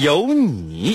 有你。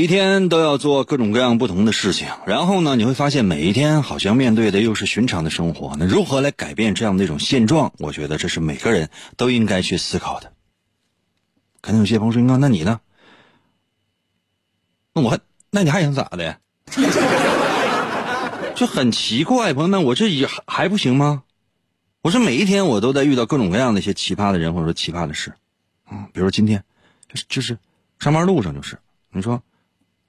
每一天都要做各种各样不同的事情，然后呢，你会发现每一天好像面对的又是寻常的生活。那如何来改变这样的一种现状？我觉得这是每个人都应该去思考的。可能有些朋友说：“那那你呢？那我那你还想咋的？” 就很奇怪，朋友们，我这也还不行吗？我说每一天我都在遇到各种各样的一些奇葩的人，或者说奇葩的事，嗯，比如今天，就是上班路上就是，你说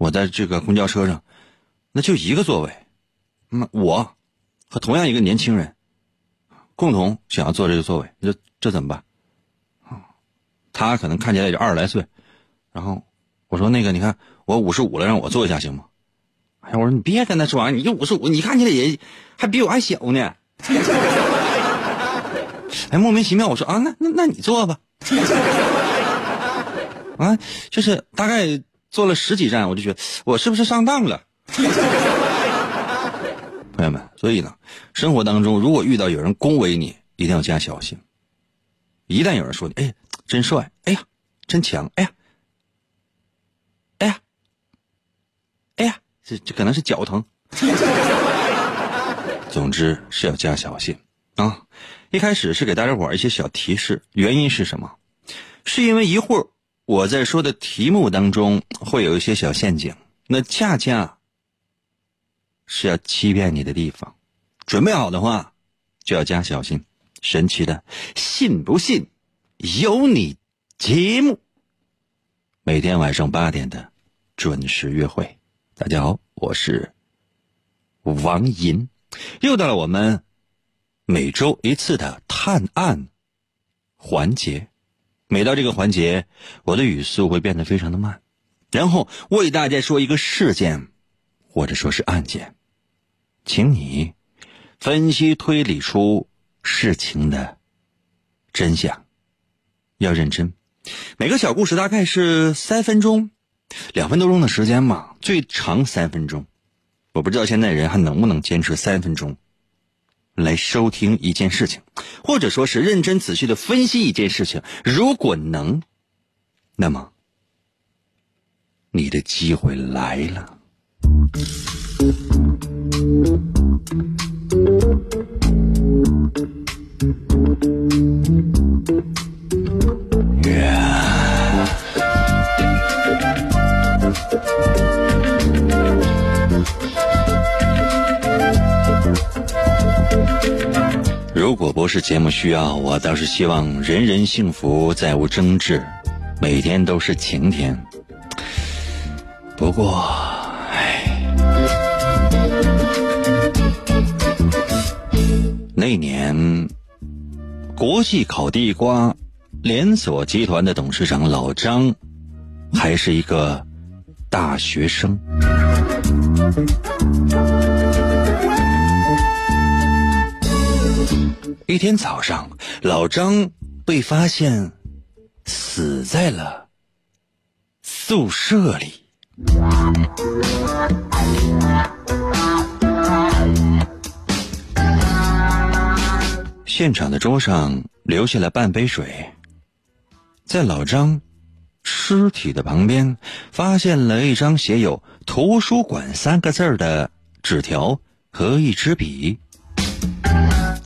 我在这个公交车上，那就一个座位，那我和同样一个年轻人，共同想要坐这个座位，这这怎么办？他可能看起来也就二十来岁，然后我说那个你看我五十五了，让我坐一下行吗？哎呀，我说你别跟他说啊，你就五十五，你看起来也还比我还小呢。哎，莫名其妙，我说啊，那那那你坐吧。啊，就是大概坐了十几站，我就觉得我是不是上当了？朋友们，所以呢，生活当中如果遇到有人恭维你，一定要加小心。一旦有人说你，哎，真帅，哎呀，真强，哎呀，哎呀，哎呀，这这可能是脚疼。总之是要加小心啊！一开始是给大家伙一些小提示，原因是什么？是因为一会儿我在说的题目当中会有一些小陷阱，那恰恰是要欺骗你的地方。准备好的话，就要加小心。神奇的，信不信由你。节目每天晚上八点的准时约会。大家好，我是王银，又到了我们每周一次的探案环节。每到这个环节，我的语速会变得非常的慢，然后为大家说一个事件，或者说是案件，请你分析推理出事情的真相，要认真。每个小故事大概是三分钟，两分多钟的时间嘛，最长三分钟。我不知道现在人还能不能坚持三分钟来收听一件事情，或者说是认真仔细的分析一件事情。如果能，那么你的机会来了。不是节目需要，我倒是希望人人幸福，再无争执，每天都是晴天。不过，唉，那年国际烤地瓜连锁集团的董事长老张还是一个大学生。一天早上，老张被发现死在了宿舍里。现场的桌上留下了半杯水，在老张尸体的旁边，发现了一张写有“图书馆”三个字的纸条，和一支笔。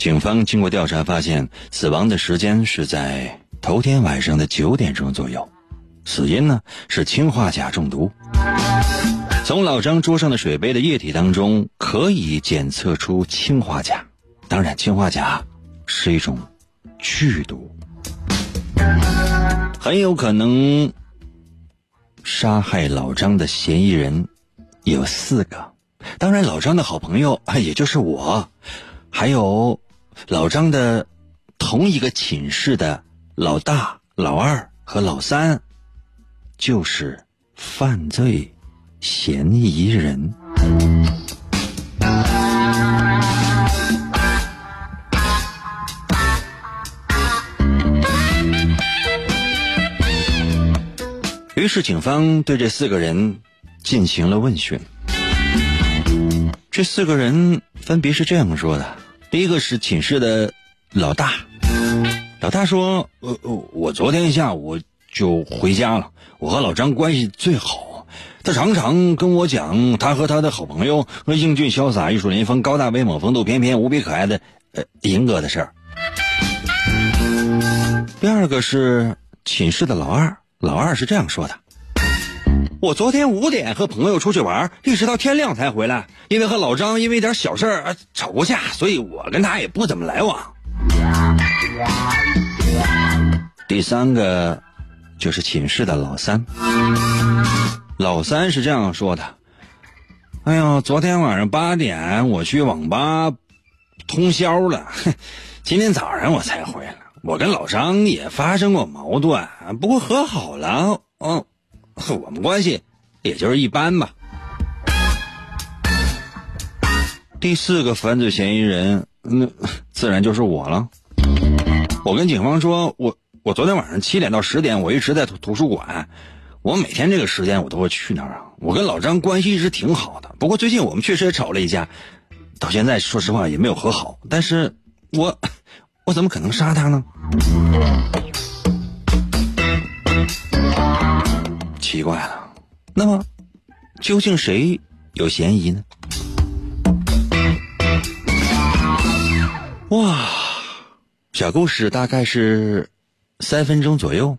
警方经过调查发现，死亡的时间是在头天晚上的九点钟左右，死因呢是氰化钾中毒。从老张桌上的水杯的液体当中可以检测出氰化钾，当然，氰化钾是一种剧毒，很有可能杀害老张的嫌疑人有四个。当然，老张的好朋友也就是我，还有。老张的同一个寝室的老大、老二和老三，就是犯罪嫌疑人。于是，警方对这四个人进行了问询。这四个人分别是这样说的。第一个是寝室的老大，老大说：“呃，我昨天下午就回家了。我和老张关系最好，他常常跟我讲他和他的好朋友和英俊潇洒、玉树临风、高大威猛、风度翩翩、无比可爱的呃银哥的事儿。”第二个是寝室的老二，老二是这样说的。我昨天五点和朋友出去玩，一直到天亮才回来。因为和老张因为点小事儿吵过架，所以我跟他也不怎么来往。第三个就是寝室的老三，老三是这样说的：“哎呀，昨天晚上八点我去网吧通宵了，今天早上我才回来。我跟老张也发生过矛盾，不过和好了。嗯。” 我们关系也就是一般吧。第四个犯罪嫌疑人，那自然就是我了。我跟警方说，我我昨天晚上七点到十点，我一直在图图书馆。我每天这个时间我都会去那儿啊。我跟老张关系一直挺好的，不过最近我们确实也吵了一架，到现在说实话也没有和好。但是我我怎么可能杀他呢？奇怪了，那么究竟谁有嫌疑呢？哇，小故事大概是三分钟左右，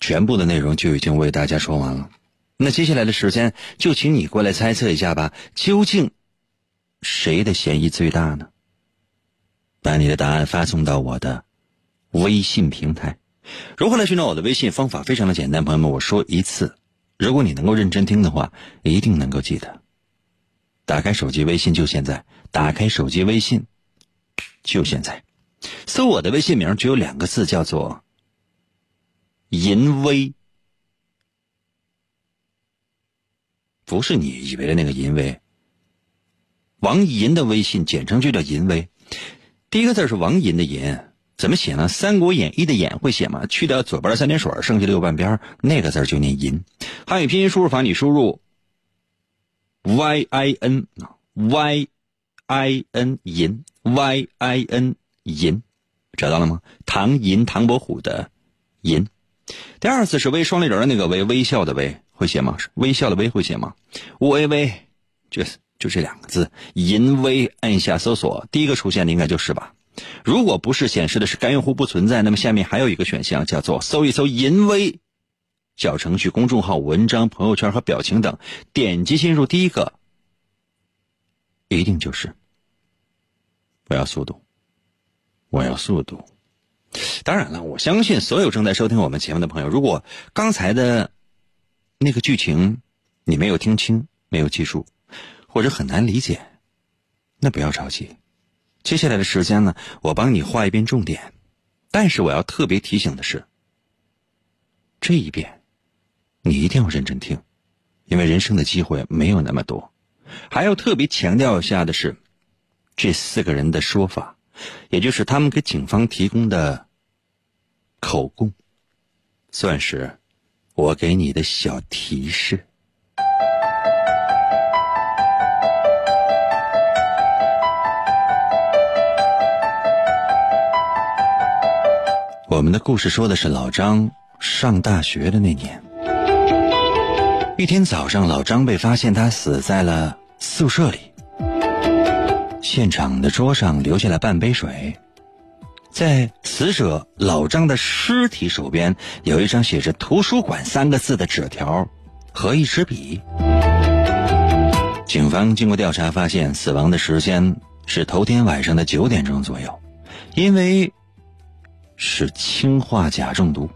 全部的内容就已经为大家说完了。那接下来的时间，就请你过来猜测一下吧，究竟谁的嫌疑最大呢？把你的答案发送到我的微信平台。如何来寻找我的微信？方法非常的简单，朋友们，我说一次，如果你能够认真听的话，一定能够记得。打开手机微信就现在，打开手机微信就现在，搜我的微信名，只有两个字，叫做“淫威”，不是你以为的那个淫威。王银的微信简称就叫淫威，第一个字是王银的银。怎么写呢？《三国演义》的演会写吗？去掉左边的三点水，剩下的右半边那个字就念银。汉语拼音输入法，你输入 y i n y i n 银 y i n 银，找到了吗？唐银唐伯虎的银。第二次是微双立人的那个微，微笑的微会写吗？微笑的微会写吗？微微，就就这两个字，银微，按下搜索，第一个出现的应该就是吧。如果不是显示的是该用户不存在，那么下面还有一个选项叫做搜一搜“淫威”小程序、公众号、文章、朋友圈和表情等，点击进入第一个，一定就是。我要速度，我要速度。当然了，我相信所有正在收听我们节目的朋友，如果刚才的那个剧情你没有听清、没有记住，或者很难理解，那不要着急。接下来的时间呢，我帮你画一遍重点，但是我要特别提醒的是，这一遍你一定要认真听，因为人生的机会没有那么多。还要特别强调一下的是，这四个人的说法，也就是他们给警方提供的口供，算是我给你的小提示。我们的故事说的是老张上大学的那年，一天早上，老张被发现他死在了宿舍里。现场的桌上留下了半杯水，在死者老张的尸体手边有一张写着“图书馆”三个字的纸条和一支笔。警方经过调查发现，死亡的时间是头天晚上的九点钟左右，因为是氰化钾中毒。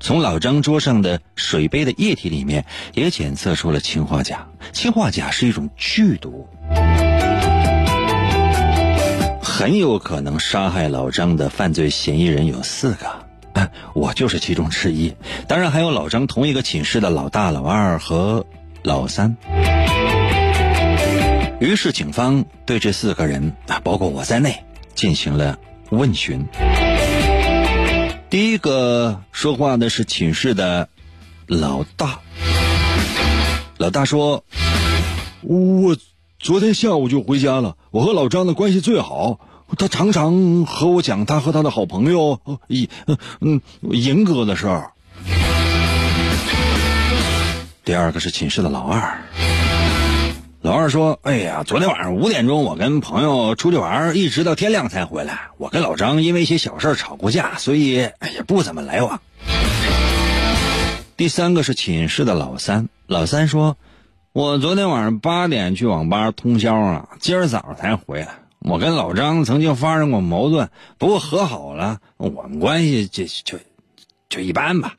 从老张桌上的水杯的液体里面也检测出了氰化钾，氰化钾是一种剧毒。很有可能杀害老张的犯罪嫌疑人有四个，我就是其中之一。当然还有老张同一个寝室的老大、老二和老三。于是警方对这四个人啊，包括我在内，进行了问询。第一个说话的是寝室的老大。老大说：“我。”昨天下午就回家了。我和老张的关系最好，他常常和我讲他和他的好朋友银嗯银哥的事儿。第二个是寝室的老二，老二说：“哎呀，昨天晚上五点钟我跟朋友出去玩，一直到天亮才回来。我跟老张因为一些小事吵过架，所以也不怎么来往。”第三个是寝室的老三，老三说。我昨天晚上八点去网吧通宵啊，今儿早上才回来。我跟老张曾经发生过矛盾，不过和好了，我们关系就就就一般吧。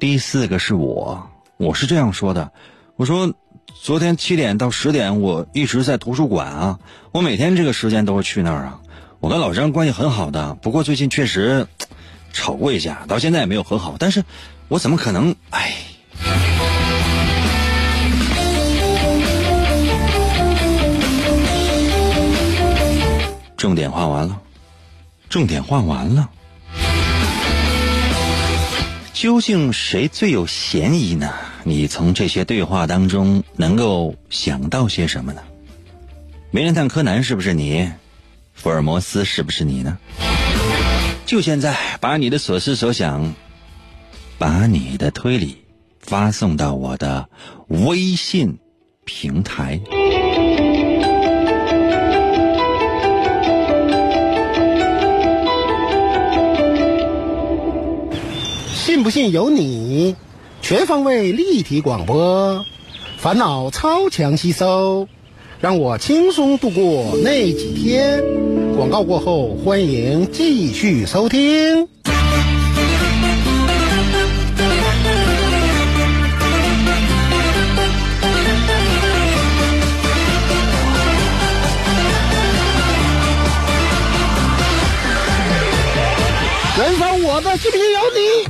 第四个是我，我是这样说的：我说昨天七点到十点，我一直在图书馆啊，我每天这个时间都会去那儿啊。我跟老张关系很好的，不过最近确实 吵过一架，到现在也没有和好。但是我怎么可能？哎。重点画完了，重点画完了，究竟谁最有嫌疑呢？你从这些对话当中能够想到些什么呢？名侦探柯南是不是你？福尔摩斯是不是你呢？就现在，把你的所思所想，把你的推理发送到我的微信平台。信不信由你，全方位立体广播，烦恼超强吸收，让我轻松度过那几天。广告过后，欢迎继续收听。我的视频，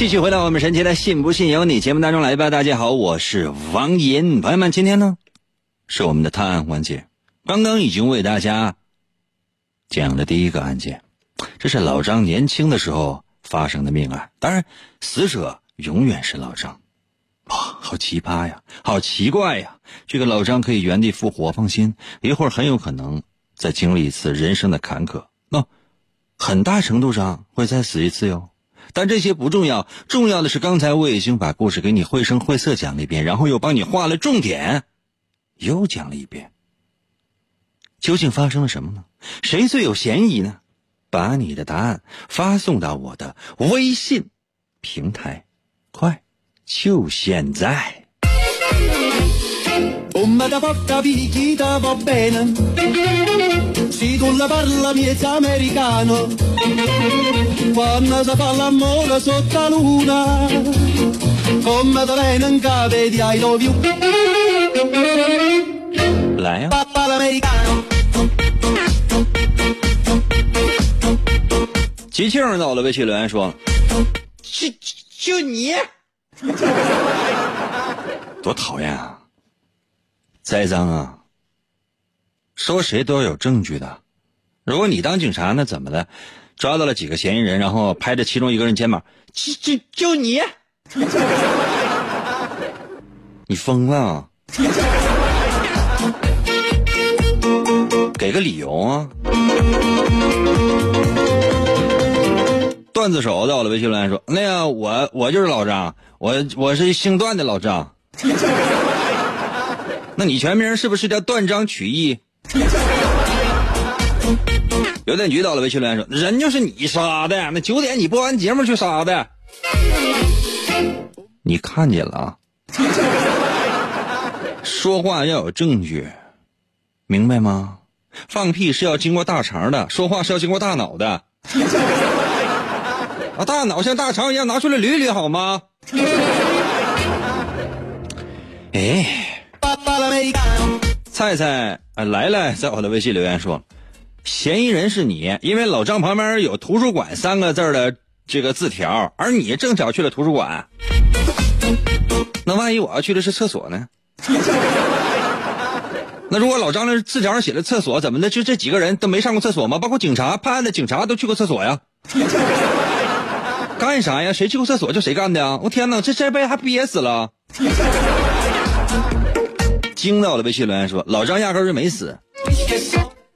继续回到我们神奇的“信不信由你”节目当中来吧。大家好，我是王银。朋友们，今天呢是我们的探案环节。刚刚已经为大家讲了第一个案件，这是老张年轻的时候发生的命案。当然，死者永远是老张。哇，好奇葩呀，好奇怪呀！这个老张可以原地复活，放心，一会儿很有可能再经历一次人生的坎坷。那很大程度上会再死一次哟。但这些不重要，重要的是刚才我已经把故事给你绘声绘色讲了一遍，然后又帮你画了重点，又讲了一遍。究竟发生了什么呢？谁最有嫌疑呢？把你的答案发送到我的微信平台，快，就现在。Quando si fa l'amore sotto la luna, come da lei non cade di I love you. 来呀、Papà l'americano. 吉庆到了微信留言说：“就就你，多讨厌啊！栽赃啊！说谁都要有证据的。如果你当警察，那怎么的？抓到了几个嫌疑人，然后拍着其中一个人肩膀，就就就你，你疯了！给个理由啊！”段子手到了微信留言说：“那个我我就是老张，我我是姓段的老张。那你全名是不是叫断章取义？”邮电局到了微信留言说：“人就是你杀的，那九点你播完节目去杀的，你看见了啊？说话要有证据，明白吗？放屁是要经过大肠的，说话是要经过大脑的。”啊，大脑像大肠一样拿出来捋捋好吗？哎，菜菜啊，来来，在我的微信留言说，嫌疑人是你，因为老张旁边有图书馆三个字的这个字条，而你正巧去了图书馆。那万一我要去的是厕所呢？那如果老张的字条上写了厕所，怎么的？就这几个人都没上过厕所吗？包括警察判案的警察都去过厕所呀？干啥呀？谁去过厕所就谁干的呀？我天哪，这这辈子还憋死了！惊到了，微信留言说：“老张压根儿就没死，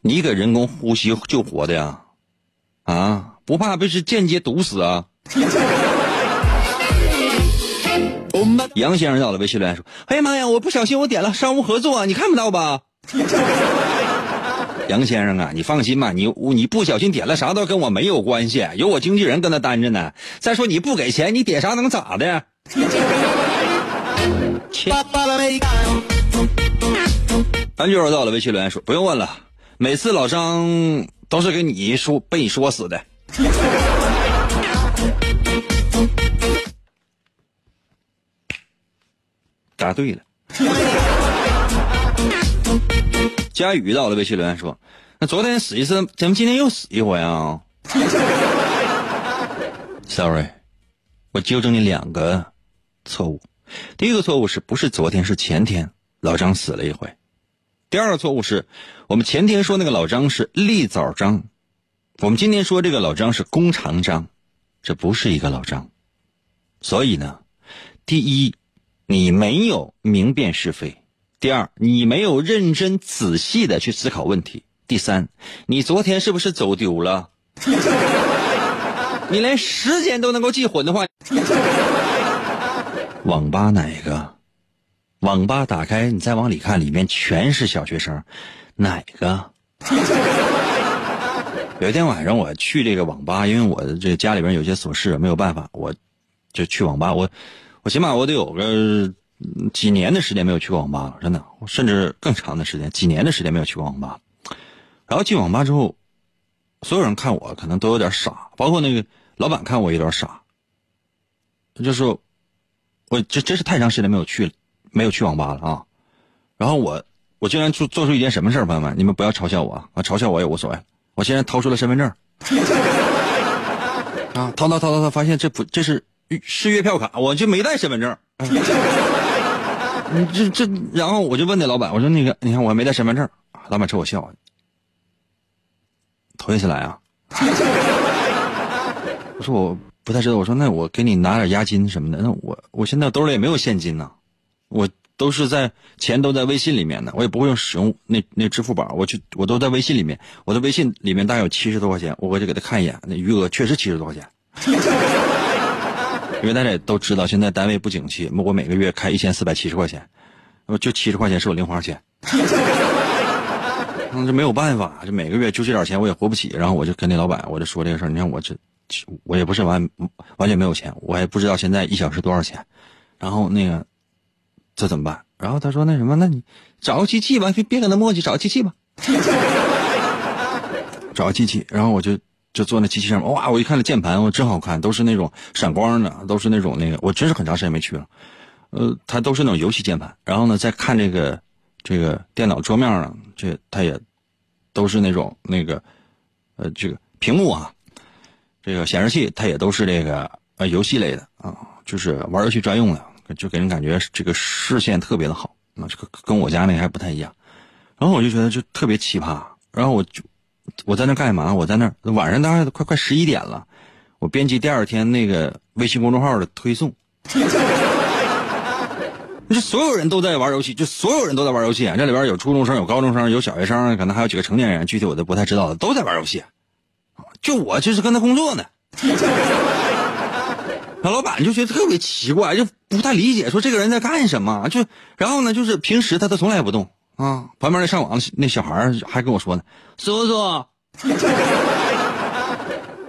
你给人工呼吸救活的呀？啊，不怕被是间接毒死啊？” 杨先生到了，微信留言说：“哎呀妈呀，我不小心我点了商务合作，你看不到吧？” 杨先生啊，你放心吧，你你不小心点了啥都跟我没有关系，有我经纪人跟他担着呢。再说你不给钱，你点啥能咋的？Papà l'americano. 安娟到了，微信留言说不用问了，每次老张都是给你说被你说死的。答对了。佳宇到了，微信留言说：“那昨天死一次，怎么今天又死一回啊？”Sorry，我纠正你两个错误。第一个错误是不是昨天是前天老张死了一回？第二个错误是我们前天说那个老张是立早张，我们今天说这个老张是弓长张，这不是一个老张。所以呢，第一，你没有明辨是非；第二，你没有认真仔细的去思考问题；第三，你昨天是不是走丢了？你连时间都能够记混的话，网吧哪个？网吧打开，你再往里看，里面全是小学生，哪个？有一天晚上我去这个网吧，因为我这家里边有些琐事，没有办法，我就去网吧。我我起码我得有个几年的时间没有去过网吧了，真的，甚至更长的时间，几年的时间没有去过网吧。然后进网吧之后，所有人看我可能都有点傻，包括那个老板看我有点傻，就是我这真是太长时间没有去了。没有去网吧了啊，然后我我竟然做做出一件什么事儿，朋友们，你们不要嘲笑我啊，嘲笑我也无所谓。我现在掏出了身份证，啊，掏掏掏掏掏，发现这不这是是月票卡，我就没带身份证。嗯 这这，然后我就问那老板，我说那个，你看我还没带身份证，老板冲我笑，头一次来啊。我说我不太知道，我说那我给你拿点押金什么的，那我我现在兜里也没有现金呢。我都是在钱都在微信里面的，我也不会用使用那那支付宝，我去我都在微信里面，我的微信里面大概有七十多块钱，我就给他看一眼，那余额确实七十多块钱。因为大家也都知道，现在单位不景气，我每个月开一千四百七十块钱，那么就七十块钱是我零花钱。嗯，这没有办法，这每个月就这点钱我也活不起，然后我就跟那老板我就说这个事儿，你看我这我也不是完完全没有钱，我也不知道现在一小时多少钱，然后那个。这怎么办？然后他说：“那什么，那你找个机器吧，别别跟他磨叽，找个机器吧。”找个机器，然后我就就坐那机器上面，哇！我一看那键盘，我真好看，都是那种闪光的，都是那种那个，我真是很长时间没去了。呃，它都是那种游戏键盘，然后呢，再看这个这个电脑桌面上，这它也都是那种那个呃这个屏幕啊，这个显示器它也都是这个呃游戏类的啊，就是玩游戏专用的，就给人感觉这个视线特别的好。那这个跟我家那还不太一样。然后我就觉得就特别奇葩，然后我就。我在那干嘛？我在那晚上，大概都快快十一点了。我编辑第二天那个微信公众号的推送。就所有人都在玩游戏，就所有人都在玩游戏啊。这里边有初中生，有高中生，有小学生，可能还有几个成年人，具体我都不太知道的，都在玩游戏。就我就是跟他工作呢。那老板就觉得特别奇怪，就不太理解，说这个人在干什么？就然后呢，就是平时他他从来不动。啊，旁边那上网那小孩还跟我说呢，叔叔，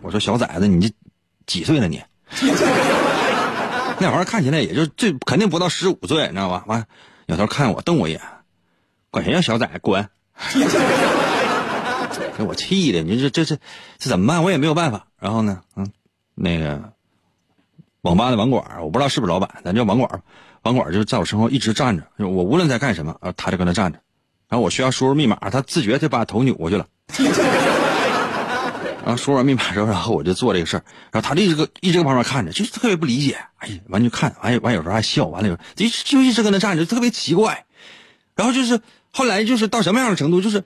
我说小崽子，你这几岁了你？那玩意儿看起来也就这肯定不到十五岁，你知道吧？完，扭头看我，瞪我一眼，管谁叫小崽，滚！给我气的，你说这这这怎么办？我也没有办法。然后呢，嗯，那个网吧的网管，我不知道是不是老板，咱叫网管。网管就在我身后一直站着，我无论在干什么，啊，他就跟那站着。然后我需要输入密码，他自觉就把头扭过去了。然 后输入完密码之后，然后我就做这个事儿。然后他就一直搁一直搁旁边看着，就是特别不理解。哎呀，完就看，完完有时候还笑，完了就就就一直搁那站着，特别奇怪。然后就是后来就是到什么样的程度，就是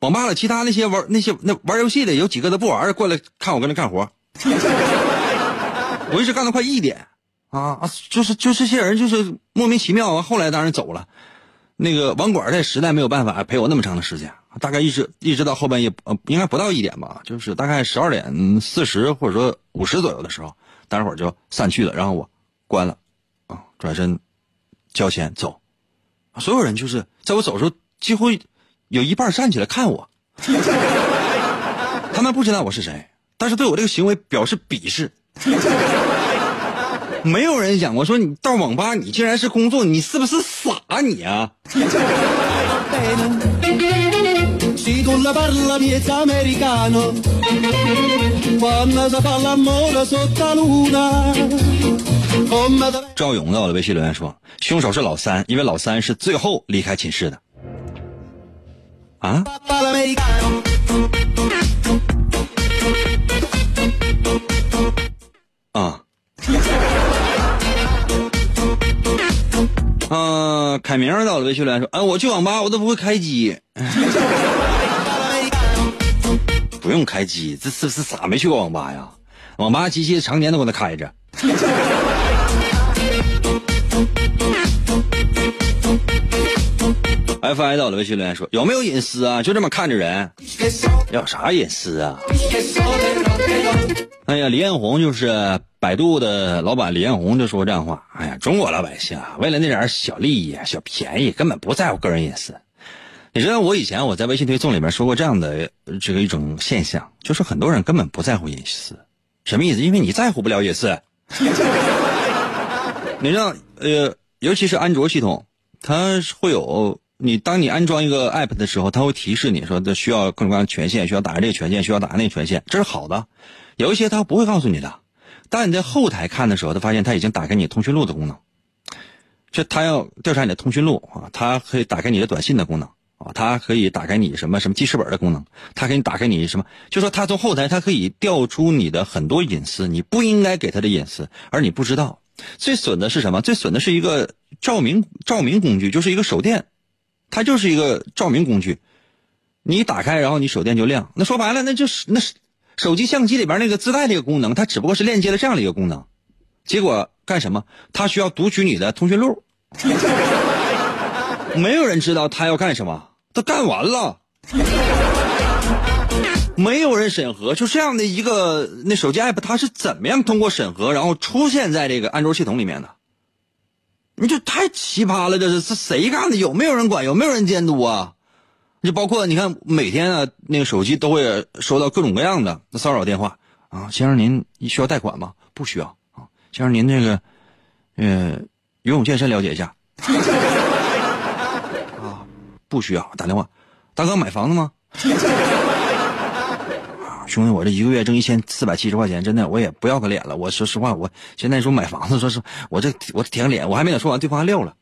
网吧里其他那些玩那些那玩游戏的有几个都不玩过来看我跟那干活。我一直干到快一点。啊，就是就这些人就是莫名其妙啊，后来当然走了。那个网管他实在没有办法陪我那么长的时间，大概一直一直到后半夜，呃，应该不到一点吧，就是大概十二点四十或者说五十左右的时候，待会儿就散去了，然后我关了，啊，转身交钱走。所有人就是在我走的时候，几乎有一半站起来看我。他们不知道我是谁，但是对我这个行为表示鄙视。没有人想过说你到网吧，你竟然是工作，你是不是傻你啊？赵勇在我的微信留言说，凶手是老三，因为老三是最后离开寝室的。啊？啊？嗯，凯明到了微信来说：“哎，我去网吧，我都不会开机，不用开机，这是是咋没去过网吧呀？网吧机器常年都搁那开着。” F I 到了微信留言说：“有没有隐私啊？就这么看着人，要啥隐私啊？”哎呀，李彦宏就是百度的老板，李彦宏就说这样话：“哎呀，中国老百姓啊，为了那点小利益、小便宜，根本不在乎个人隐私。”你知道我以前我在微信推送里面说过这样的这个一种现象，就是很多人根本不在乎隐私，什么意思？因为你在乎不了隐私。你知道，呃，尤其是安卓系统，它会有。你当你安装一个 app 的时候，它会提示你说这需要各种各样的权限，需要打开这个权限，需要打开那个权限，这是好的。有一些他不会告诉你的，当你在后台看的时候，他发现他已经打开你通讯录的功能，就他要调查你的通讯录啊，他可以打开你的短信的功能啊，他可以打开你什么什么记事本的功能，他可以打开你什么，就说他从后台他可以调出你的很多隐私，你不应该给他的隐私，而你不知道。最损的是什么？最损的是一个照明照明工具，就是一个手电。它就是一个照明工具，你打开，然后你手电就亮。那说白了，那就是那是手机相机里边那个自带这个功能，它只不过是链接了这样的一个功能。结果干什么？它需要读取你的通讯录。没有人知道他要干什么，他干完了，没有人审核。就这样的一个那手机 app，它是怎么样通过审核，然后出现在这个安卓系统里面的？你这太奇葩了，这是是谁干的？有没有人管？有没有人监督啊？就包括你看，每天啊，那个手机都会收到各种各样的骚扰电话啊。先生，您需要贷款吗？不需要啊。先生，您这个，呃，游泳健身了解一下啊，不需要。打电话，大哥买房子吗？啊，兄弟，我这一个月挣一千四百七十块钱，真的我也不要个脸了。我说实话，我现在说买房子，说是我这我舔个脸，我还没等说完，对方还撂了。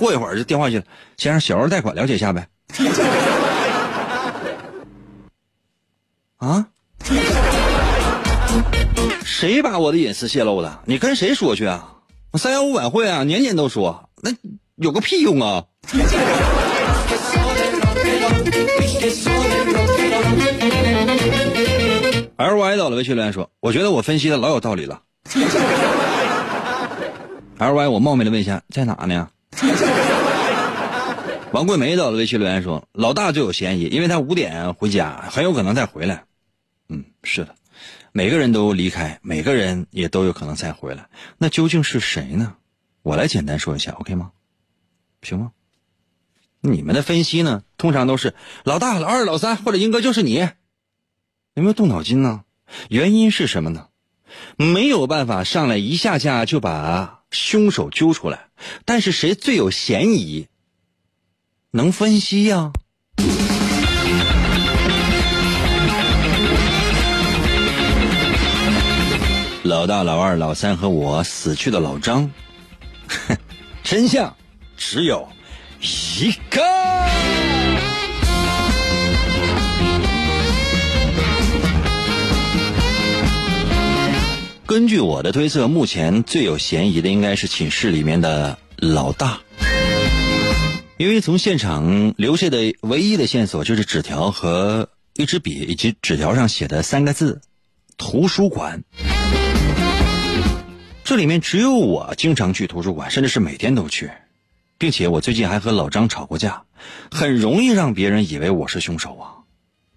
过一会儿就电话去了，先生，小额贷款了解一下呗。啊？谁把我的隐私泄露了？你跟谁说去啊？我三幺五晚会啊，年年都说，那有个屁用啊！L Y 到了微信留言说：“我觉得我分析的老有道理了。”L Y，我冒昧的问一下，在哪呢？王桂梅到了微信留言说：“老大最有嫌疑，因为他五点回家，很有可能再回来。”嗯，是的，每个人都离开，每个人也都有可能再回来。那究竟是谁呢？我来简单说一下，OK 吗？行吗？你们的分析呢？通常都是老大、老二、老三，或者英哥就是你，有没有动脑筋呢？原因是什么呢？没有办法上来一下下就把凶手揪出来，但是谁最有嫌疑？能分析呀？老大、老二、老三和我死去的老张，真相只有一个。根据我的推测，目前最有嫌疑的应该是寝室里面的老大，因为从现场留下的唯一的线索就是纸条和一支笔，以及纸条上写的三个字：图书馆。这里面只有我经常去图书馆，甚至是每天都去，并且我最近还和老张吵过架，很容易让别人以为我是凶手啊。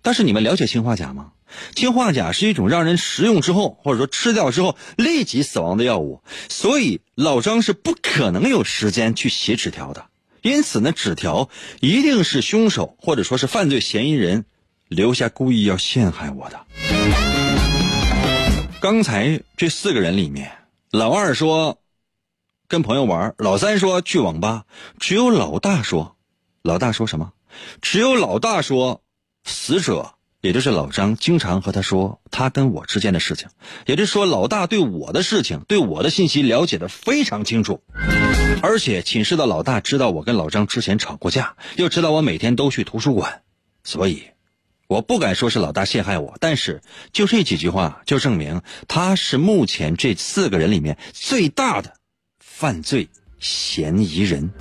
但是你们了解氰化钾吗？氰化钾是一种让人食用之后，或者说吃掉之后立即死亡的药物，所以老张是不可能有时间去写纸条的。因此呢，纸条一定是凶手或者说是犯罪嫌疑人留下，故意要陷害我的。刚才这四个人里面。老二说，跟朋友玩；老三说去网吧；只有老大说，老大说什么？只有老大说，死者也就是老张经常和他说他跟我之间的事情，也就是说，老大对我的事情、对我的信息了解的非常清楚，而且寝室的老大知道我跟老张之前吵过架，又知道我每天都去图书馆，所以。我不敢说是老大陷害我，但是就这几句话就证明他是目前这四个人里面最大的犯罪嫌疑人，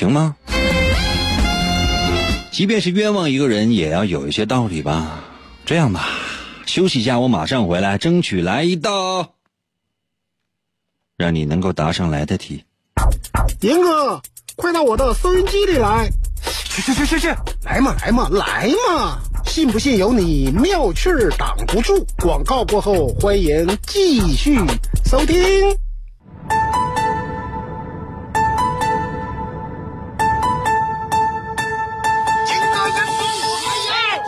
行吗？即便是冤枉一个人，也要有一些道理吧。这样吧，休息一下，我马上回来，争取来一道让你能够答上来的题。严哥，快到我的收音机里来！去去去去去，来嘛来嘛来嘛！信不信由你，妙趣儿挡不住。广告过后，欢迎继续收听。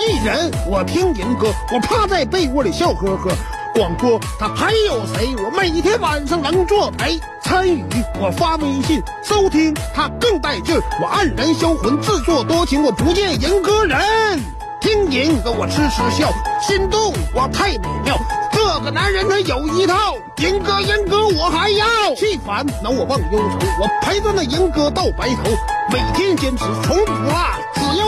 一人我听银哥，我趴在被窝里笑呵呵。广播他还有谁？我每天晚上能作陪。参与我发微信收听，他更带劲。我黯然销魂，自作多情，我不见人哥人。听银哥我痴痴笑，心动我太美妙。这个男人他有一套，银哥银哥我还要。气烦恼我忘忧愁，我陪着那银哥到白头。每天坚持从不落，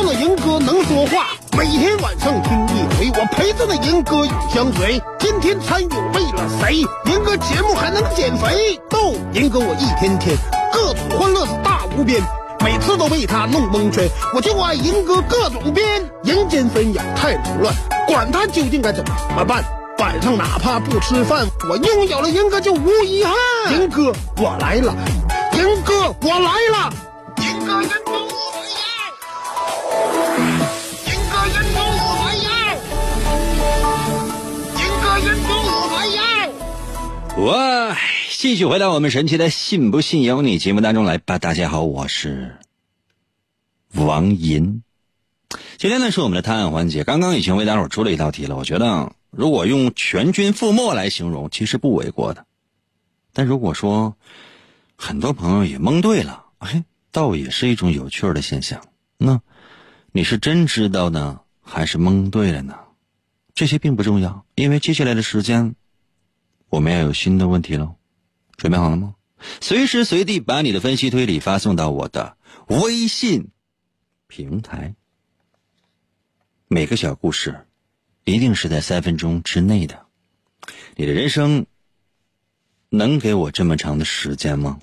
只要那银哥能说话。每天晚上听一回，我陪着那银哥永相随。今天参与为了谁？银哥节目还能减肥？逗银哥我一天天各种欢乐是大无边，每次都被他弄蒙圈。我就爱银哥各种编，人间纷扰太凌乱，管他究竟该怎么办。晚上哪怕不吃饭，我拥有了银哥就无遗憾。银哥我来了，银哥我来了，银哥银哥。哇！继续回到我们神奇的“信不信由你”节目当中来吧。大家好，我是王银。今天呢是我们的探案环节。刚刚已经为大伙出了一道题了。我觉得如果用全军覆没来形容，其实不为过的。但如果说很多朋友也蒙对了，哎，倒也是一种有趣的现象。那你是真知道呢，还是蒙对了呢？这些并不重要，因为接下来的时间，我们要有新的问题喽。准备好了吗？随时随地把你的分析推理发送到我的微信平台。每个小故事，一定是在三分钟之内的。你的人生能给我这么长的时间吗？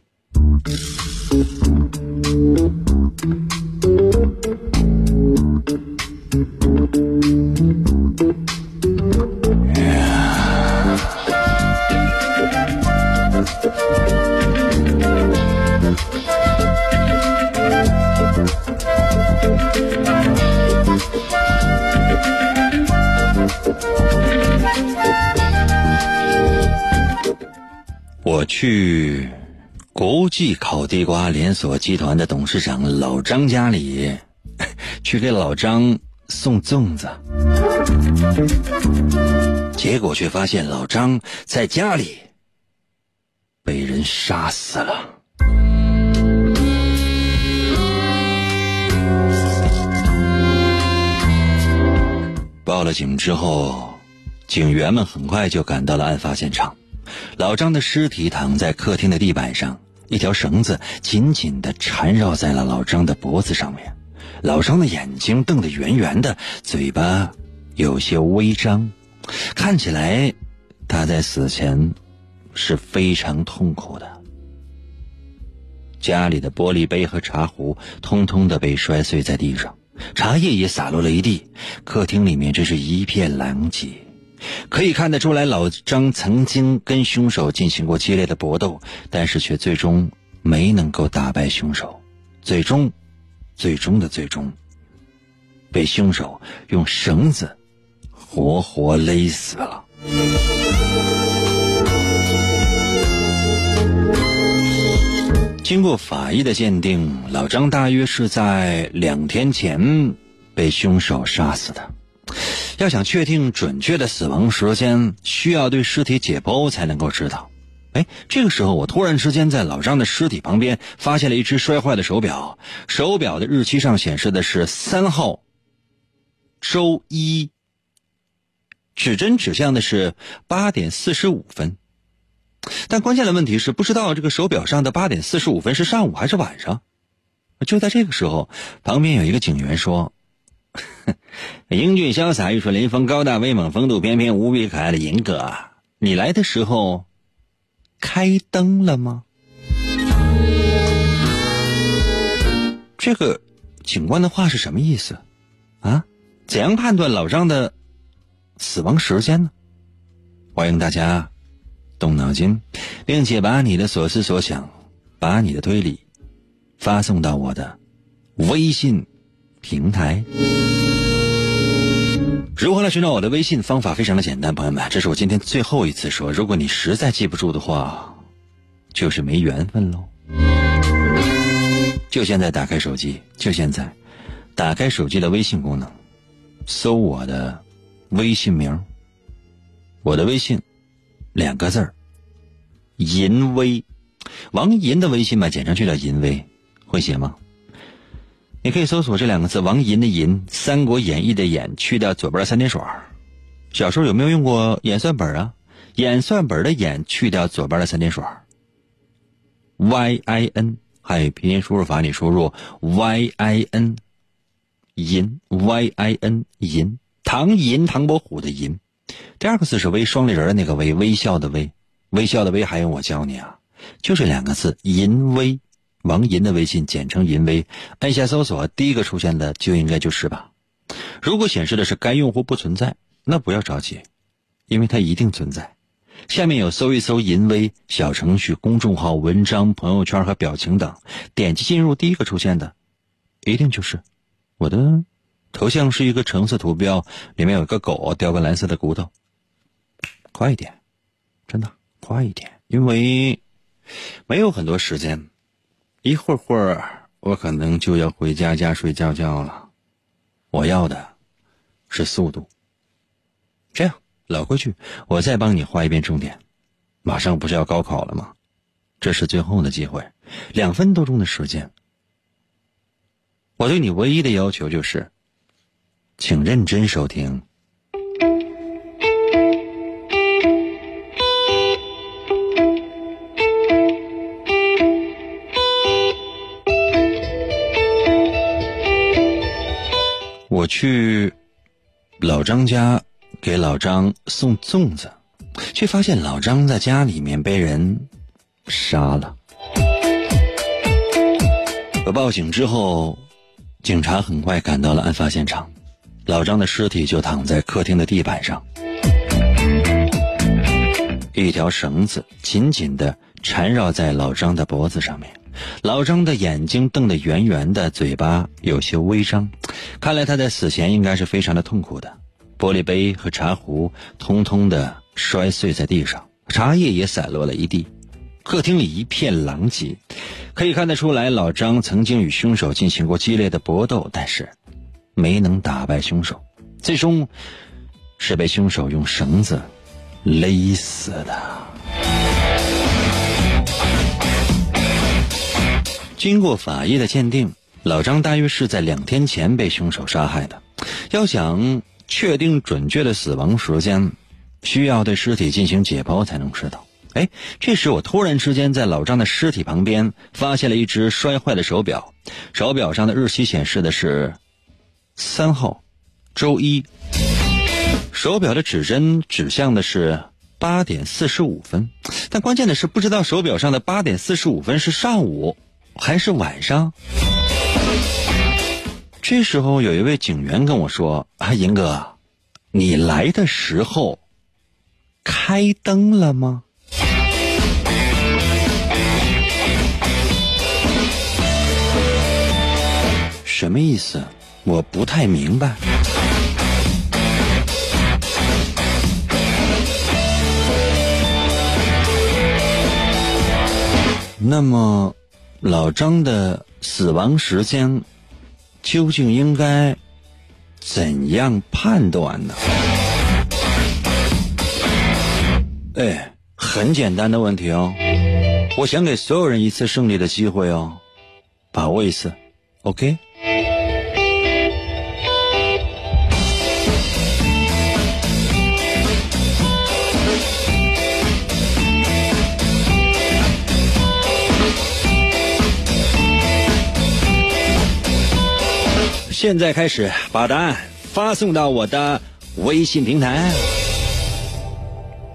我去国际烤地瓜连锁集团的董事长老张家里，去给老张送粽子，结果却发现老张在家里被人杀死了。报了警之后，警员们很快就赶到了案发现场。老张的尸体躺在客厅的地板上，一条绳子紧紧地缠绕在了老张的脖子上面。老张的眼睛瞪得圆圆的，嘴巴有些微张，看起来他在死前是非常痛苦的。家里的玻璃杯和茶壶通通的被摔碎在地上，茶叶也洒落了一地，客厅里面真是一片狼藉。可以看得出来，老张曾经跟凶手进行过激烈的搏斗，但是却最终没能够打败凶手，最终，最终的最终，被凶手用绳子活活勒死了。经过法医的鉴定，老张大约是在两天前被凶手杀死的。要想确定准确的死亡时间，需要对尸体解剖才能够知道。哎，这个时候我突然之间在老张的尸体旁边发现了一只摔坏的手表，手表的日期上显示的是三号周一，指针指向的是八点四十五分。但关键的问题是，不知道这个手表上的八点四十五分是上午还是晚上。就在这个时候，旁边有一个警员说：“ 英俊潇洒、玉树临风、高大威猛、风度翩翩、无比可爱的银哥，你来的时候开灯了吗？”这个警官的话是什么意思？啊？怎样判断老张的死亡时间呢？欢迎大家。动脑筋，并且把你的所思所想，把你的推理发送到我的微信平台。如何来寻找我的微信？方法非常的简单，朋友们，这是我今天最后一次说。如果你实在记不住的话，就是没缘分喽。就现在打开手机，就现在打开手机的微信功能，搜我的微信名，我的微信。两个字儿，淫威，王银的微信嘛，简称就叫淫威，会写吗？你可以搜索这两个字，王银的银，《三国演义》的演，去掉左边的三点水。小时候有没有用过演算本啊？演算本的演，去掉左边的三点水。Y I N，还有拼音输入法，你输入 Y I N，银 Y I N 银，唐银唐伯虎的银。第二个字是微双立人的那个微，微笑的微，微笑的微，还用我教你啊？就这两个字，淫威，王银的微信简称淫威，按下搜索，第一个出现的就应该就是吧？如果显示的是该用户不存在，那不要着急，因为它一定存在。下面有搜一搜淫威小程序、公众号、文章、朋友圈和表情等，点击进入第一个出现的，一定就是我的。头像是一个橙色图标，里面有一个狗叼个蓝色的骨头。快一点，真的快一点，因为没有很多时间，一会儿会儿我可能就要回家家睡觉觉了。我要的是速度。这样，老规矩，我再帮你画一遍重点。马上不是要高考了吗？这是最后的机会，两分多钟的时间。我对你唯一的要求就是，请认真收听。我去老张家给老张送粽子，却发现老张在家里面被人杀了。我报警之后，警察很快赶到了案发现场，老张的尸体就躺在客厅的地板上，一条绳子紧紧的缠绕在老张的脖子上面。老张的眼睛瞪得圆圆的，嘴巴有些微张，看来他在死前应该是非常的痛苦的。玻璃杯和茶壶通通的摔碎在地上，茶叶也散落了一地，客厅里一片狼藉。可以看得出来，老张曾经与凶手进行过激烈的搏斗，但是没能打败凶手，最终是被凶手用绳子勒死的。经过法医的鉴定，老张大约是在两天前被凶手杀害的。要想确定准确的死亡时间，需要对尸体进行解剖才能知道。哎，这时我突然之间在老张的尸体旁边发现了一只摔坏的手表，手表上的日期显示的是三号，周一。手表的指针指向的是八点四十五分，但关键的是不知道手表上的八点四十五分是上午。还是晚上，这时候有一位警员跟我说：“啊，银哥，你来的时候开灯了吗？”什么意思？我不太明白。那么。老张的死亡时间究竟应该怎样判断呢？哎，很简单的问题哦，我想给所有人一次胜利的机会哦，把握一次，OK？现在开始把答案发送到我的微信平台。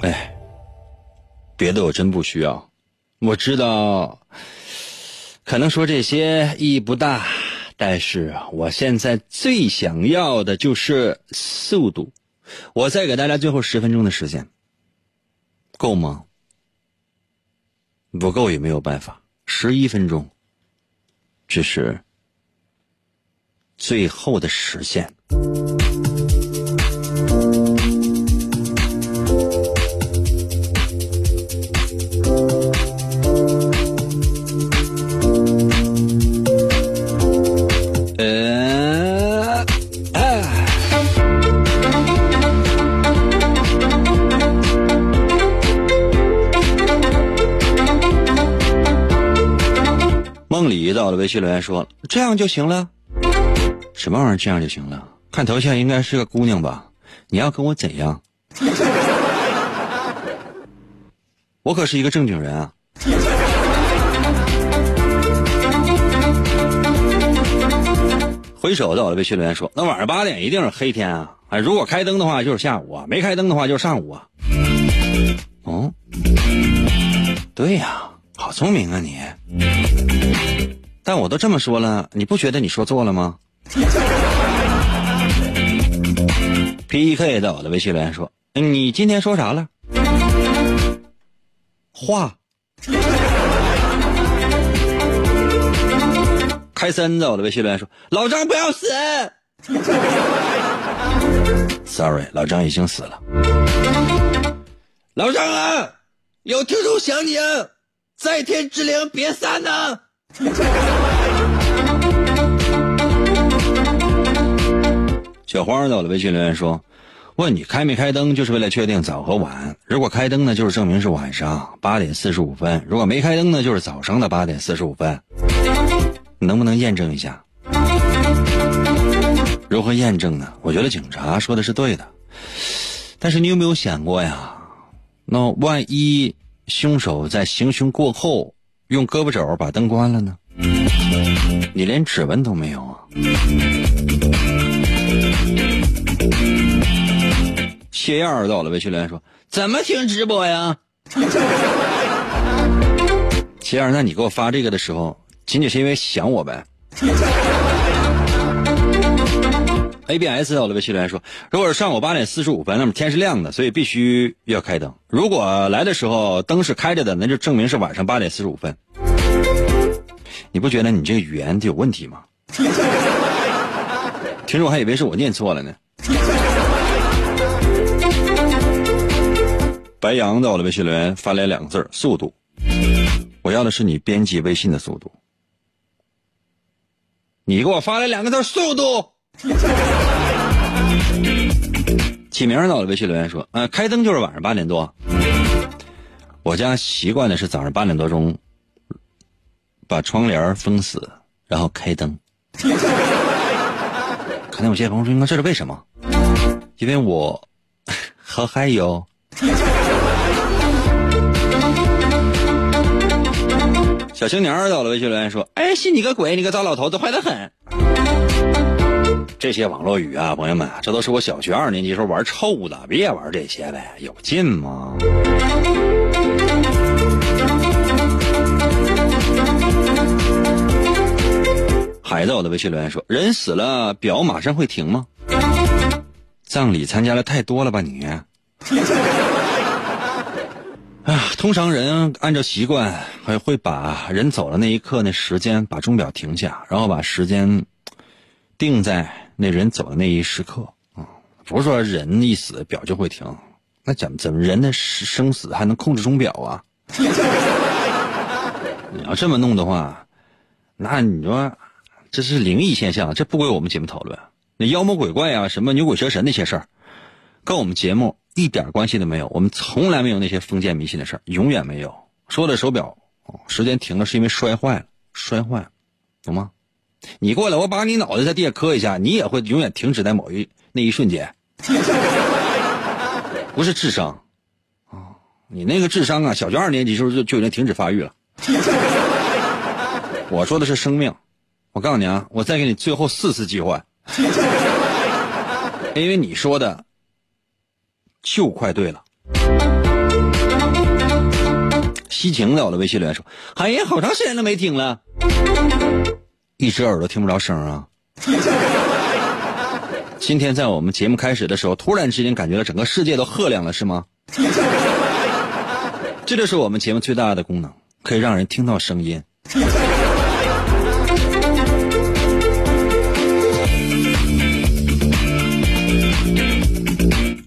哎，别的我真不需要。我知道，可能说这些意义不大，但是我现在最想要的就是速度。我再给大家最后十分钟的时间，够吗？不够也没有办法，十一分钟，只是。最后的实现。呃，梦里到了微信留言说：“这样就行了。”什么玩意儿？这样就行了？看头像应该是个姑娘吧？你要跟我怎样？我可是一个正经人啊！回首到了微信留言说：“那晚上八点一定是黑天啊！哎，如果开灯的话就是下午啊，没开灯的话就是上午啊。”哦，对呀，好聪明啊你！但我都这么说了，你不觉得你说错了吗？P.K. 在我的微信留言说：“你今天说啥了？”话。开森在我的微信留言说：“老张不要死。”Sorry，老张已经死了。老张啊，有听众想你啊，在天之灵别散呐。小花在我的微信留言说：“问你开没开灯，就是为了确定早和晚。如果开灯呢，就是证明是晚上八点四十五分；如果没开灯呢，就是早上的八点四十五分。能不能验证一下？如何验证呢？我觉得警察说的是对的，但是你有没有想过呀？那万一凶手在行凶过后用胳膊肘把灯关了呢？你连指纹都没有啊！谢燕儿到了微信留言说：“怎么听直播呀？” 谢燕儿，那你给我发这个的时候，仅仅是因为想我呗？ABS 到了微信留言说：“如果是上午八点四十五分，那么天是亮的，所以必须要开灯。如果来的时候灯是开着的，那就证明是晚上八点四十五分。”你不觉得你这个语言就有问题吗？听众还以为是我念错了呢。白羊在我的微信留言发来两个字速度。我要的是你编辑微信的速度。你给我发来两个字速度。起名到了微信留言说，呃，开灯就是晚上八点多。我家习惯的是早上八点多钟。把窗帘封死，然后开灯。可能有些朋友说：“那这是为什么？”因为我 好嗨哟。小青年到了微信留言说：“哎，信你个鬼！你个糟老头子，坏的很。”这些网络语啊，朋友们，这都是我小学二年级时候玩臭的，别玩这些呗，有劲吗？海在我的微信留言说：“人死了，表马上会停吗？葬礼参加的太多了吧你？” 啊，通常人按照习惯还会把人走的那一刻那时间把钟表停下，然后把时间定在那人走的那一时刻啊，不是说人一死表就会停，那怎么怎么人的生死还能控制钟表啊？你要这么弄的话，那你说。这是灵异现象，这不归我们节目讨论。那妖魔鬼怪啊，什么牛鬼蛇神那些事儿，跟我们节目一点关系都没有。我们从来没有那些封建迷信的事儿，永远没有。说的手表时间停了，是因为摔坏了，摔坏了，懂吗？你过来，我把你脑袋在地下磕一下，你也会永远停止在某一那一瞬间。不是智商啊，你那个智商啊，小学二年级时候就就已经停止发育了。我说的是生命。我告诉你啊，我再给你最后四次机会，因为你说的就快对了。西晴在我的微信留言说：“哎呀，好长时间都没听了，一只耳朵听不着声啊。”今天在我们节目开始的时候，突然之间感觉到整个世界都赫亮了，是吗？这就是我们节目最大的功能，可以让人听到声音。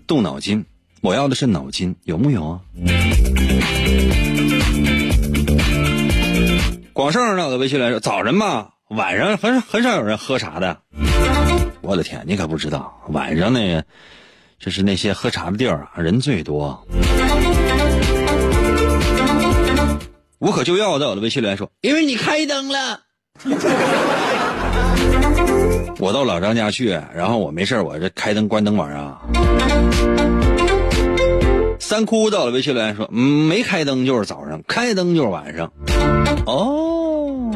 动脑筋，我要的是脑筋，有木有啊？广胜到的微信来说，早晨吧，晚上很很少有人喝茶的。我的天，你可不知道，晚上那个就是那些喝茶的地儿啊，人最多。无可救药在我的微信里说，因为你开灯了。我到老张家去，然后我没事我这开灯关灯玩啊。三哭到了微信留言说：“嗯，没开灯就是早上，开灯就是晚上。”哦，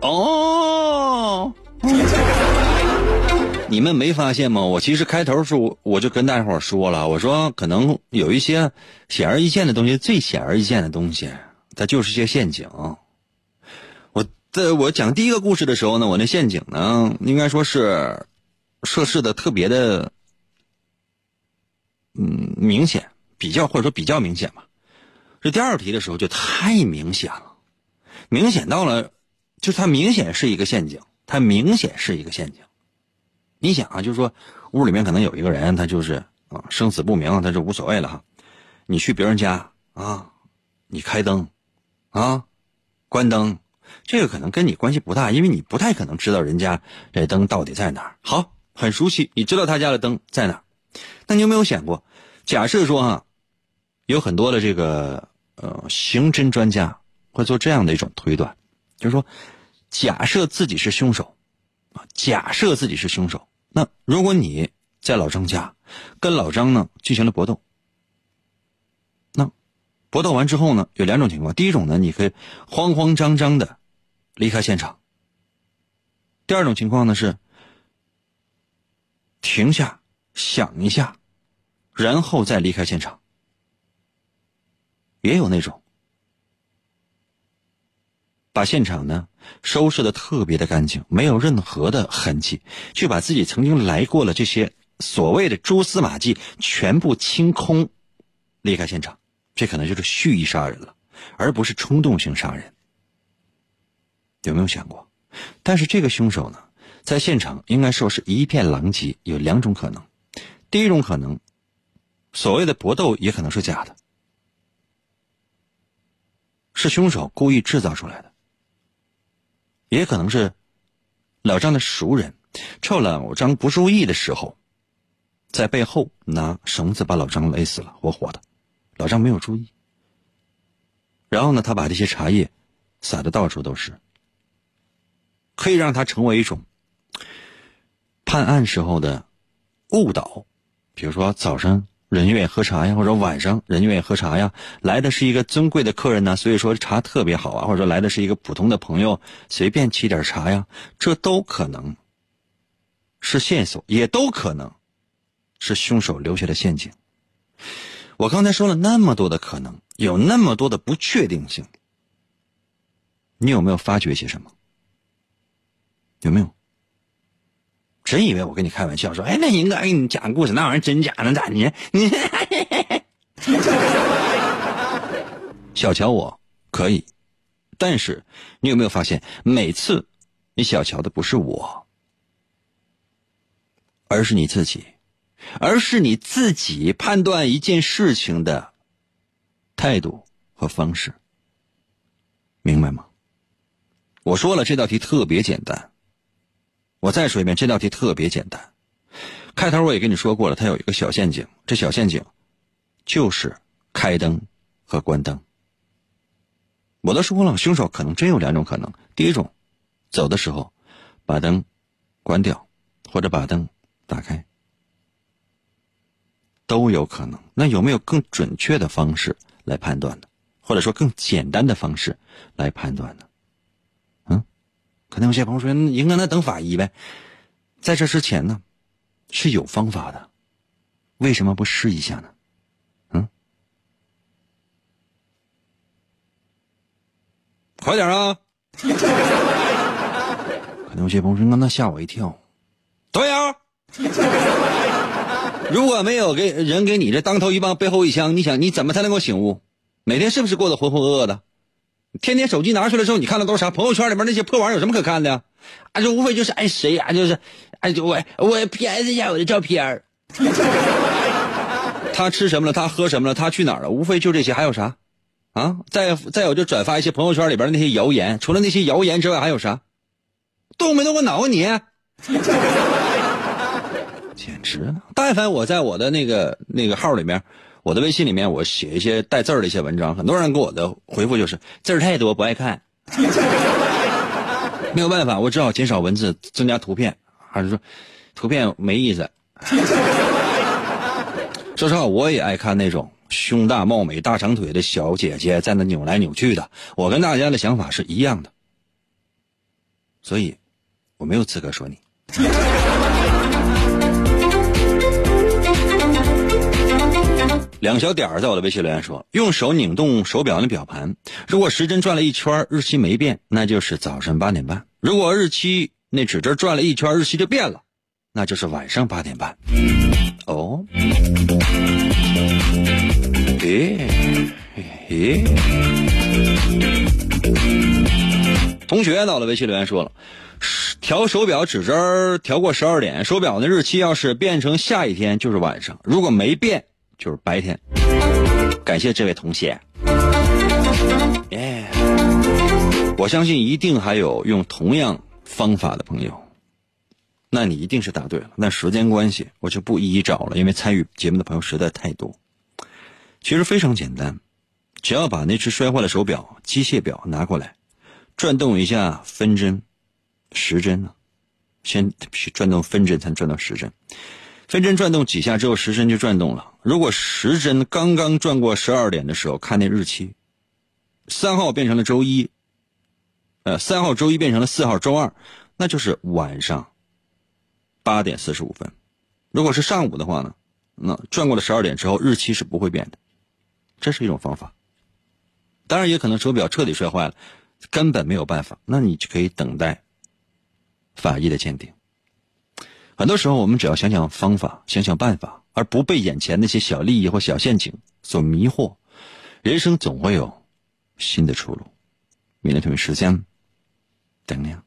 哦，你们没发现吗？我其实开头时候我就跟大家伙说了，我说可能有一些显而易见的东西，最显而易见的东西，它就是些陷阱。在我讲第一个故事的时候呢，我那陷阱呢，应该说是设置的特别的，嗯，明显，比较或者说比较明显吧。这第二题的时候就太明显了，明显到了，就是它明显是一个陷阱，它明显是一个陷阱。你想啊，就是说屋里面可能有一个人，他就是啊生死不明，他就无所谓了哈。你去别人家啊，你开灯啊，关灯。这个可能跟你关系不大，因为你不太可能知道人家这灯到底在哪儿。好，很熟悉，你知道他家的灯在哪儿，那你有没有想过，假设说哈，有很多的这个呃刑侦专家会做这样的一种推断，就是说，假设自己是凶手，啊，假设自己是凶手，那如果你在老张家跟老张呢进行了搏斗，那搏斗完之后呢，有两种情况，第一种呢，你可以慌慌张张的离开现场；第二种情况呢是停下想一下，然后再离开现场。也有那种把现场呢收拾的特别的干净，没有任何的痕迹，却把自己曾经来过了这些所谓的蛛丝马迹全部清空，离开现场。这可能就是蓄意杀人了，而不是冲动性杀人。有没有想过？但是这个凶手呢，在现场应该说是一片狼藉。有两种可能，第一种可能，所谓的搏斗也可能是假的，是凶手故意制造出来的，也可能是老张的熟人，趁老张不注意的时候，在背后拿绳子把老张勒死了，活活的。老张没有注意，然后呢，他把这些茶叶撒的到处都是，可以让他成为一种判案时候的误导。比如说早上人愿意喝茶呀，或者晚上人愿意喝茶呀，来的是一个尊贵的客人呢，所以说茶特别好啊，或者说来的是一个普通的朋友，随便沏点茶呀，这都可能是线索，也都可能是凶手留下的陷阱。我刚才说了那么多的可能，有那么多的不确定性，你有没有发觉些什么？有没有？真以为我跟你开玩笑说，哎，那应该给你讲故事，那玩意儿真假能咋的？你 小瞧我可以，但是你有没有发现，每次你小瞧的不是我，而是你自己。而是你自己判断一件事情的态度和方式，明白吗？我说了，这道题特别简单。我再说一遍，这道题特别简单。开头我也跟你说过了，它有一个小陷阱，这小陷阱就是开灯和关灯。我都说了，凶手可能真有两种可能：第一种，走的时候把灯关掉，或者把灯打开。都有可能。那有没有更准确的方式来判断呢？或者说更简单的方式来判断呢？可能有些朋友说：“应该那等法医呗。”在这之前呢，是有方法的，为什么不试一下呢？嗯，快点啊！可能有些朋友说：“那那吓我一跳。”对呀。如果没有给人给你这当头一棒背后一枪，你想你怎么才能够醒悟？每天是不是过得浑浑噩噩的？天天手机拿出来之后，你看的都是啥？朋友圈里面那些破玩意儿有什么可看的？啊，就无非就是哎谁呀，就是哎，就我我 PS 一下我的照片 他吃什么了？他喝什么了？他去哪儿了？无非就这些，还有啥？啊，再再有就转发一些朋友圈里边的那些谣言。除了那些谣言之外，还有啥？动没动过脑啊你？简直了！但凡我在我的那个那个号里面，我的微信里面，我写一些带字儿的一些文章，很多人给我的回复就是字儿太多不爱看。没有办法，我只好减少文字，增加图片，还是说图片没意思。说实话，我也爱看那种胸大貌美、大长腿的小姐姐在那扭来扭去的。我跟大家的想法是一样的，所以我没有资格说你。两小点儿在我的微信留言说：“用手拧动手表的表盘，如果时针转了一圈，日期没变，那就是早晨八点半；如果日期那指针转了一圈，日期就变了，那就是晚上八点半。”哦，诶，诶，同学到了微信留言说了：“调手表指针调过十二点，手表的日期要是变成下一天，就是晚上；如果没变。”就是白天，感谢这位同学。耶，我相信一定还有用同样方法的朋友。那你一定是答对了。那时间关系，我就不一一找了，因为参与节目的朋友实在太多。其实非常简单，只要把那只摔坏的手表机械表拿过来，转动一下分针、时针呢，先转动分针，才能转到时针。分针转动几下之后，时针就转动了。如果时针刚刚转过十二点的时候，看那日期，三号变成了周一，呃，三号周一变成了四号周二，那就是晚上八点四十五分。如果是上午的话呢，那转过了十二点之后，日期是不会变的。这是一种方法。当然，也可能手表彻底摔坏了，根本没有办法，那你就可以等待法医的鉴定。很多时候，我们只要想想方法，想想办法，而不被眼前那些小利益或小陷阱所迷惑，人生总会有新的出路。明天同一时间，等你啊。